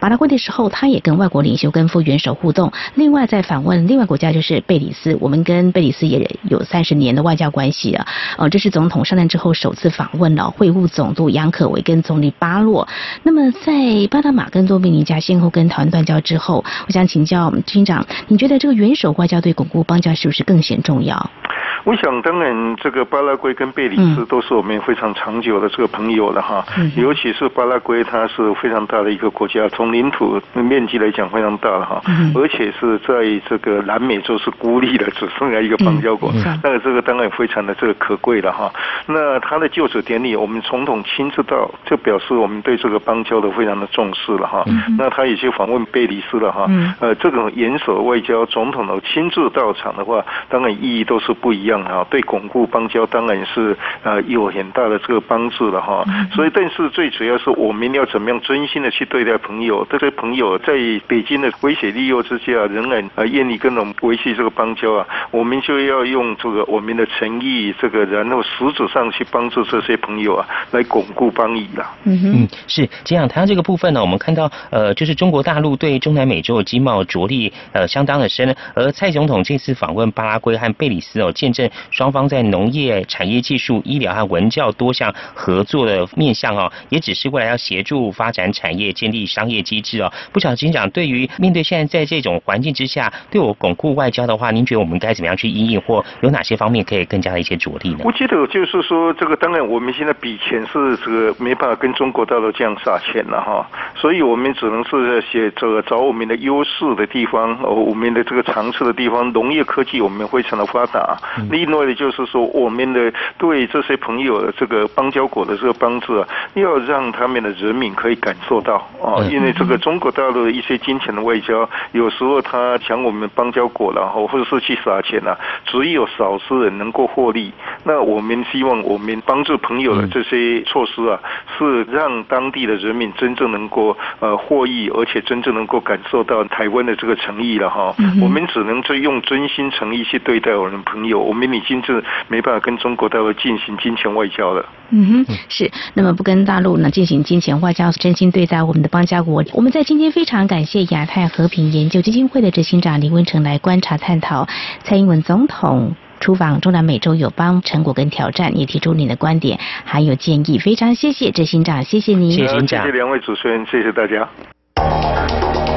巴拉圭的时候，他也跟外国领袖、跟副元首互动。另外，在访问另外国家就是贝里斯，我们跟贝里斯也有三十年的外交关系啊。呃，这是总统上任之后首次访问了，会晤总督杨可维跟总理巴洛。那么，在巴拿马跟多米尼加先后跟台湾断交之后，我想请教军长，你觉得这个元首外交对巩固邦交是不是更显重要？我想，当然，这个巴拉圭跟贝里斯都是我们非常长久的这个朋友了哈。尤其是巴拉圭，它是非常大的一个国家，从领土面积来讲非常大了哈。而且是在这个南美洲是孤立的，只剩下一个邦交国。那个这个当然非常的这个可贵了哈。那他的就职典礼，我们总统亲自到，就表示我们对这个邦交的非常的重视了哈。那他也去访问贝里斯了哈。呃，这种严守外交，总统的亲自到场的话，当然意义都是不一样。哈，对巩固邦交当然是呃有很大的这个帮助了哈。所以，但是最主要是我们要怎么样真心的去对待朋友，这些朋友在北京的威胁利诱之下，仍然啊愿意跟我们维系这个邦交啊，我们就要用这个我们的诚意，这个然后实质上去帮助这些朋友啊，来巩固邦谊了。嗯哼，是这样。谈到这个部分呢，我们看到呃，就是中国大陆对中南美洲的经贸着力呃相当的深，而蔡总统这次访问巴拉圭和贝里斯哦，见证。双方在农业、产业、技术、医疗和文教多项合作的面向哦，也只是为了要协助发展产业、建立商业机制哦。不晓得警长对于面对现在在这种环境之下，对我巩固外交的话，您觉得我们该怎么样去应应，或有哪些方面可以更加的一些着力呢？我记得就是说，这个当然我们现在比钱是这个没办法跟中国大陆这样撒钱了哈，所以我们只能是写这个找我们的优势的地方，哦，我们的这个长处的地方，农业科技我们非常的发达。另外的就是说，我们的对这些朋友的这个邦交国的这个帮助啊，要让他们的人民可以感受到啊，因为这个中国大陆的一些金钱的外交，有时候他抢我们邦交国，然后或者是去撒钱啊，只有少数人能够获利。那我们希望我们帮助朋友的这些措施啊，是让当地的人民真正能够呃获益，而且真正能够感受到台湾的这个诚意了哈。我们只能是用真心诚意去对待我们的朋友，我们已经是没办法跟中国大陆进行金钱外交了。嗯哼，是。那么不跟大陆呢进行金钱外交，真心对待我们的邦交国。我们在今天非常感谢亚太和平研究基金会的执行长林文成来观察探讨蔡英文总统出访中南美洲友邦成果跟挑战，也提出您的观点还有建议。非常谢谢执行长，谢谢您。谢谢谢谢两位主持人，谢谢大家。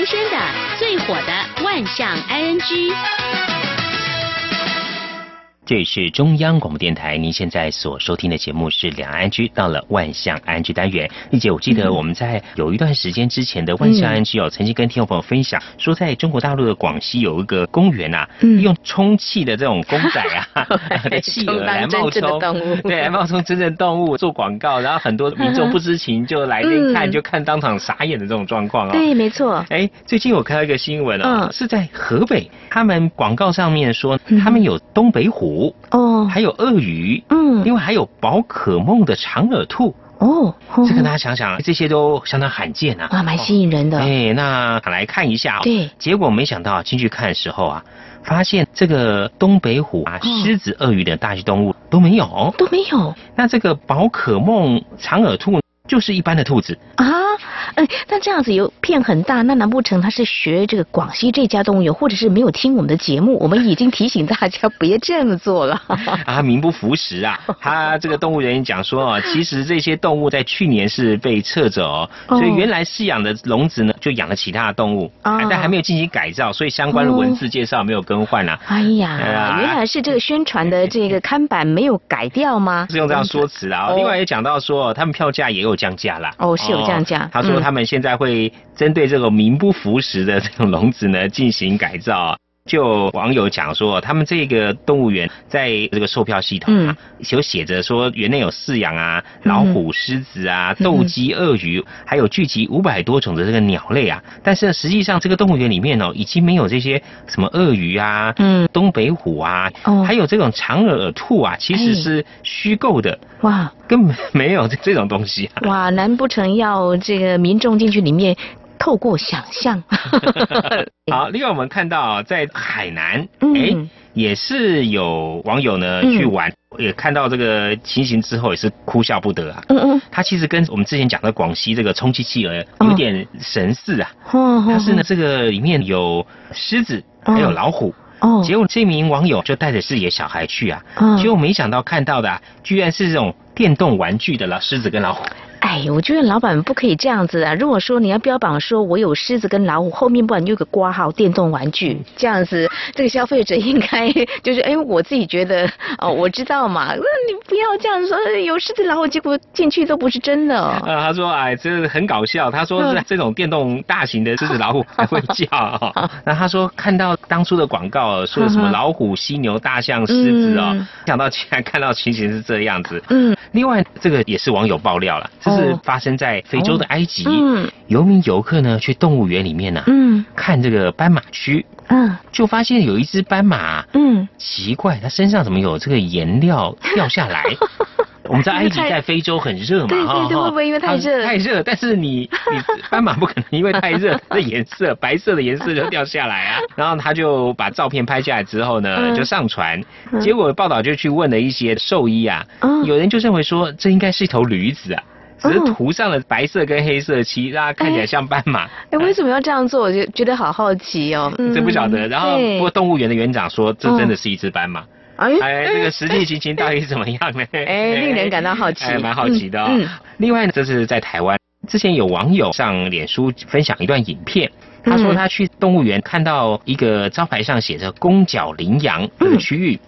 新鲜的、最火的万象 ING。这里是中央广播电台，您现在所收听的节目是两岸居，到了万象安居单元。丽姐，我记得我们在有一段时间之前的万象安居哦，曾经跟听众朋友分享，说在中国大陆的广西有一个公园呐，用充气的这种公仔啊 [LAUGHS] [LAUGHS] 的企鹅来冒充，对，来冒充真正动物做广告，然后很多民众不知情就来那看，就看当场傻眼的这种状况啊。对，没错。哎，最近我看到一个新闻哦，是在河北，他们广告上面说他们有东北虎。哦，还有鳄鱼，嗯，另外还有宝可梦的长耳兔，哦，这个大家想想，这些都相当罕见啊，哇，蛮吸引人的。哎，那来看一下，对，结果没想到进去看的时候啊，发现这个东北虎啊、狮子、鳄鱼等大型动物都没有，都没有。那这个宝可梦长耳兔就是一般的兔子啊。哎，那这样子有片很大，那难不成他是学这个广西这家动物园，或者是没有听我们的节目？我们已经提醒大家别这么做了。[LAUGHS] 啊，名不符实啊！他这个动物园讲说啊，其实这些动物在去年是被撤走，所以原来饲养的笼子呢，就养了其他的动物，啊但还没有进行改造，所以相关的文字介绍没有更换啊。哎呀，原来是这个宣传的这个看板没有改掉吗？是用这样说辞啊。另外也讲到说，他们票价也有降价啦。哦，是有降价。他说。他们现在会针对这个名不符实的这种笼子呢进行改造。就网友讲说，他们这个动物园在这个售票系统啊，有写着说园内有饲养啊老虎、狮子啊、斗鸡、鳄鱼，还有聚集五百多种的这个鸟类啊。但是实际上这个动物园里面哦，已经没有这些什么鳄鱼啊、嗯、东北虎啊，还有这种长耳兔啊，其实是虚构的。哇，根本没有这种东西。哇，难不成要这个民众进去里面？透过想象，[LAUGHS] 好。另外，我们看到在海南，哎，也是有网友呢去玩，也看到这个情形之后，也是哭笑不得啊。嗯嗯，他其实跟我们之前讲的广西这个充气企鹅有点神似啊。哦它是呢，这个里面有狮子，还有老虎。哦。结果这名网友就带着自己的小孩去啊，结果没想到看到的居然是这种电动玩具的了，狮子跟老虎。哎，我觉得老板不可以这样子啊！如果说你要标榜说我有狮子跟老虎，后面不然就有个挂号电动玩具，这样子，这个消费者应该 [LAUGHS] 就是哎，我自己觉得哦，我知道嘛，那你不要这样说，有狮子老虎，结果进去都不是真的。呃，他说哎，这很搞笑。他说这种电动大型的狮子老虎还会叫。[LAUGHS] 那他说看到当初的广告说什么老虎、犀牛、大象、狮子哦，想到竟然看到情形是这样子。嗯。另外，这个也是网友爆料了。是发生在非洲的埃及，有名游客呢去动物园里面呢，看这个斑马区，嗯。就发现有一只斑马，嗯。奇怪，它身上怎么有这个颜料 [LAUGHS] 掉下来？我们在埃及在非洲很热嘛，对对对，会不会因为太热？太热，但是你你 [LAUGHS] 斑马不可能因为太热，它的颜色白色的颜色就掉下来啊。[LAUGHS] 然后他就把照片拍下来之后呢，就上传，结果报道就去问了一些兽医啊，有人就认为说这应该是一头驴子啊。只是涂上了白色跟黑色漆，让它看起来像斑马。哎，为什么要这样做？我就觉得好好奇哦。[LAUGHS] 这不晓得。然后，不过动物园的园长说，这真的是一只斑马。哎，这个实际情形到底怎么样呢？[LAUGHS] 哎，令人感到好奇，[LAUGHS] 蛮好奇的哦。另外呢，这是在台湾，之前有网友上脸书分享一段影片，他说他去动物园看到一个招牌上写着“公角羚羊”这个区域，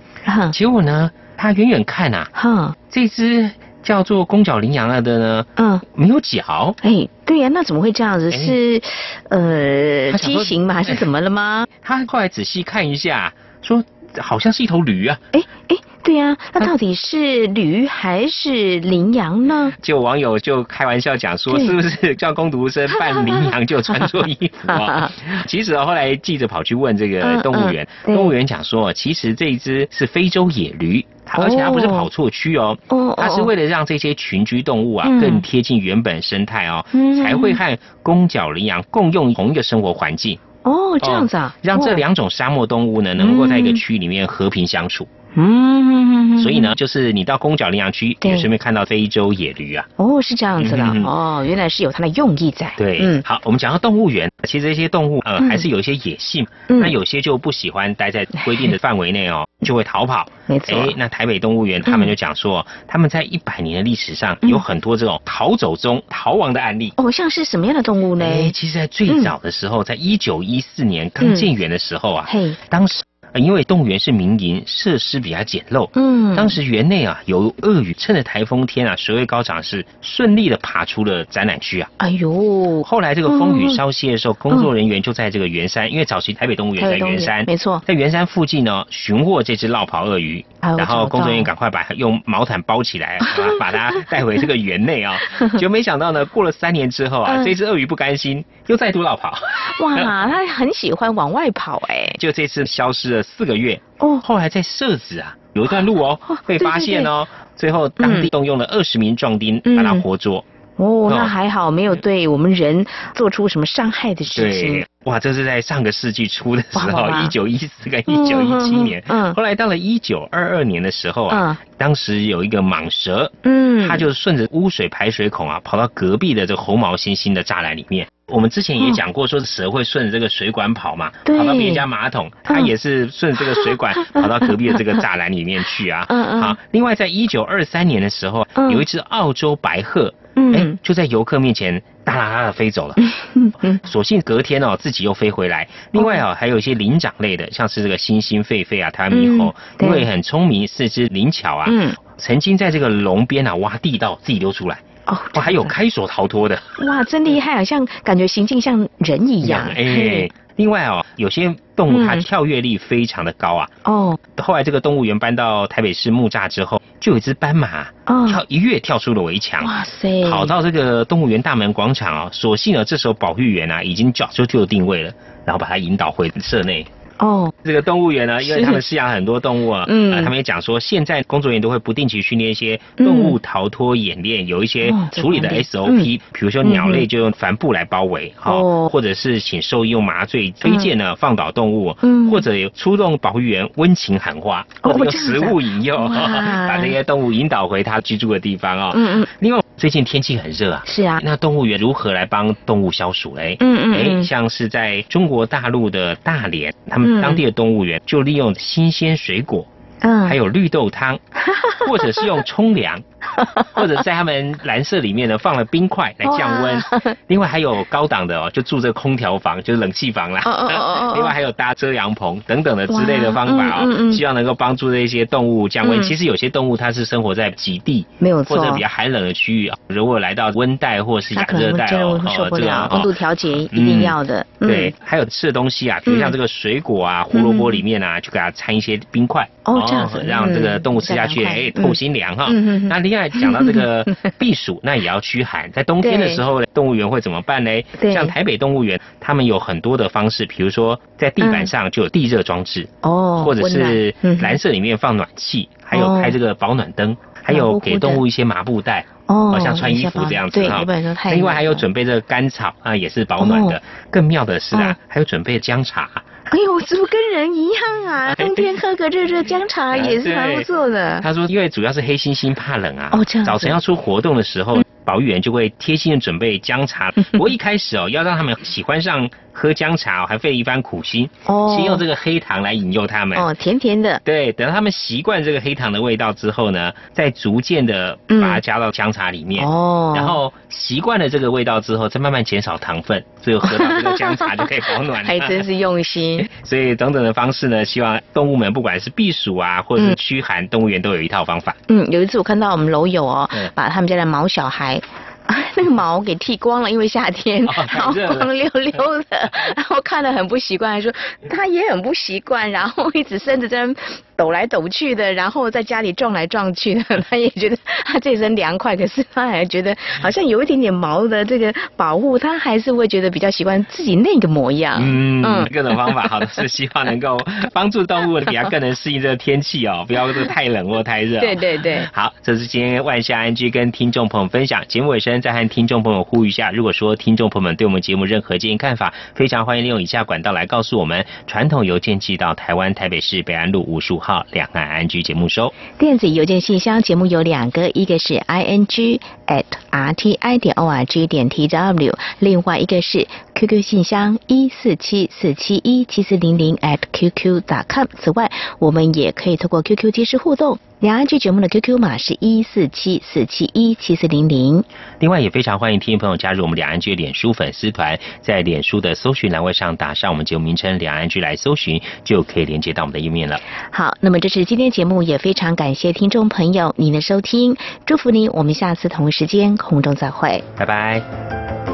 结果呢，他远远看啊，这只。叫做公角羚羊了的呢，嗯，没有脚。哎，对呀，那怎么会这样子？哎是呃畸形吗？[LAUGHS] 还是怎么了吗？他后来仔细看一下，说好像是一头驴啊。哎哎，对呀，那到底是驴还是羚羊呢？就网友就开玩笑讲说，是不是叫工读生扮羚羊就穿错衣服啊？[LAUGHS] 其实啊，后来记者跑去问这个动物园，嗯嗯动物园讲说，其实这一只是非洲野驴。而且它不是跑错区哦，哦它是为了让这些群居动物啊嗯。更贴近原本生态哦，嗯。才会和公角羚羊共用同一个生活环境。哦，这样子啊，让这哦两种沙漠动物呢，能够在一个区域里面和平相处。嗯，所以呢，就是你到公角羚羊区，对。也顺便看到非洲野驴啊。哦，是这样子啦，嗯。哦，原来是有它的用意在。对，嗯，好，我们讲到动物园，其实这些动物呃、嗯。还是有一些野性，嗯。那有些就不喜欢待在规定的范围内哦，就会逃跑。没错哎，那台北动物园他们就讲说，他们在一百年的历史上有很多这种逃走中逃亡的案例。哦，像是什么样的动物呢？哎，其实，在最早的时候，在一九一四年刚建园的时候啊，嘿，当时。呃因为动物园是民营，设施比较简陋。嗯当时园内啊有鳄鱼，趁着台风天啊水位高涨是，顺利的爬出了展览区啊。哎呦，后来这个风雨稍歇的时候，工作人员就在这个圆山，因为早期台北动物园在圆山，没错，在圆山附近呢寻获这只落跑鳄鱼，哎然后工作人员赶快把它用毛毯包起来，把它 [LAUGHS] 带回这个园内啊。[LAUGHS] 结果没想到呢，过了三年之后啊，嗯这只鳄鱼不甘心，又再度落跑。哇，[LAUGHS] 他很喜欢往外跑哎。就这次消失了四个月，哦，后来在设置啊有一段路哦被发现哦，最后当地动用了二十名壮丁嗯把他活捉。哦，那哦还好没有对我们人做出什么伤害的事情对。，哇，这是在上个世纪初的时候，一九一四跟一九一七年。嗯嗯。嗯后来到了一九二二年的时候啊，当时有一个蟒蛇，嗯。它就顺着污水排水孔啊，跑到隔壁的这个红毛猩猩的栅栏里面。我们之前也讲过，说蛇会顺着这个水管跑嘛，对。跑到别人家马桶，它也是顺着这个水管 [LAUGHS] 跑到隔壁的这个栅栏里面去啊。嗯嗯。好，另外在一九二三年的时候，嗯。有一只澳洲白鹤，嗯。哎，就在游客面前大啦啦的飞走了。嗯所幸隔天哦，自己又飞回来。另外哦，还有一些灵长类的，像是这个猩猩、狒狒啊、台湾猕猴嗯，因为很聪明，四肢灵巧啊，嗯曾经在这个笼边啊挖地道，自己溜出来。哦，还有开锁逃脱的。哇，真厉害，啊像感觉行径像人一样。哎嘿，另外哦，有些动物它嗯跳跃力非常的高啊。哦，后来这个动物园搬到台北市木栅之后，就有一只斑马哦跳一跃跳出了围墙，哇塞，跑到这个动物园大门广场哦。所幸呢，这时候保育员啊已经早就就定位了，然后把它引导回社内。哦，这个动物园呢，因为他们饲养很多动物啊，嗯。呃他们也讲说，现在工作人员都会不定期训练一些动物逃脱演练，有一些处理的 SOP，、嗯比如说鸟类就用帆布来包围，哈、哦。或者是请兽医用麻醉推荐呢、放倒动物，嗯。或者有出动保育员温情喊话，哦或者用食物引诱，哇。把这些动物引导回它居住的地方哦。嗯嗯，另外最近天气很热啊，是啊，那动物园如何来帮动物消暑嘞？哎，嗯嗯哎像是在中国大陆的大连，他嗯们当地的动物园就利用新鲜水果。嗯，还有绿豆汤，[LAUGHS] 或者是用冲凉，[LAUGHS] 或者在他们蓝色里面呢放了冰块来降温。[LAUGHS] 另外还有高档的哦，就住这个空调房，就是冷气房啦。哦哦哦哦哦 [LAUGHS] 另外还有搭遮阳棚等等的之类的方法哇嗯嗯哦，嗯希望能够帮助这些动物降温。嗯其实有些动物它是生活在极地，没有错或者比较寒冷的区域啊。如果来到温带或是亚热带哦，真的会受不了，温度调节一嗯定要的。嗯对，，还有吃的东西啊，比如像这个水果啊，胡萝卜里面啊，就给它掺一些冰块，哦这样子让这个动物吃下去，嗯哎，嗯透心凉哈。那另外讲到这个 [LAUGHS] 避暑，那也要驱寒，在冬天的时候，动物园会怎么办呢？对。像台北动物园，他们有很多的方式，比如说在地板上就有地热装置，哦，或者是嗯蓝色里面放暖气，还有哦。开这个保暖灯，还有给动物一些麻布袋。哦像穿衣服这样子，哈。另外还有准备这个甘草啊，也是保暖的。哦。更妙的是啊嗯，还有准备姜茶。哎呦，怎么跟人一样啊？冬天喝个热热姜茶也是蛮不错的。他说，因为主要是黑猩猩怕冷啊，哦这样早晨要出活动的时候，保育员就会贴心的准备姜茶。[LAUGHS] 不过一开始哦，要让他们喜欢上喝姜茶还费一番苦心，哦先用这个黑糖来引诱他们。哦，甜甜的，对，等到他们习惯这个黑糖的味道之后呢，再逐渐的把它加到姜茶里面，哦然后习惯了这个味道之后，再慢慢减少糖分，最后喝到这个姜茶就可以保暖了。[LAUGHS] 还真是用心。[LAUGHS] 所以等等的方式呢，希望动物们不管是避暑啊，或者是驱寒，动物园都有一套方法。嗯，有一次我看到我们楼友哦嗯，把他们家的毛小孩。website [LAUGHS] 那个毛给剃光了，因为夏天，哦然后光溜溜的，然后看得很不习惯，说他也很不习惯，然后一直身子在那抖来抖去的，然后在家里撞来撞去的，他也觉得他这身凉快，可是他还觉得好像有一点点毛的这个保护，他还是会觉得比较习惯自己那个模样。嗯，各种方法好的是希望能够帮助动物比较更能适应这个天气哦，不要这个太冷或太热、[LAUGHS] 对对对。好，这是今天万象安居跟听众朋友分享。节目尾声再和听众朋友呼吁一下，如果说听众朋友们对我们节目任何建议看法，非常欢迎利用以下管道来告诉我们。传统邮件寄到台湾台北市北安路五十五号两岸安居节目收。电子邮件信箱节目有两个，一个是 i n g at r t i 点 o r g 点 t w，另外一个是 QQ 信箱一四七四七一七四零零 at qq dot com。此外，我们也可以透过 QQ 即时互动。两岸剧节目的 QQ 码是一四七四七一七四零零。另外，也非常欢迎听众朋友加入我们两岸剧脸书粉丝团，在脸书的搜寻栏位上打上我们节目名称“两岸剧”来搜寻，就可以连接到我们的页面了。好，那么这是今天节目，也非常感谢听众朋友您的收听，祝福您，我们下次同一时间空中再会。拜拜。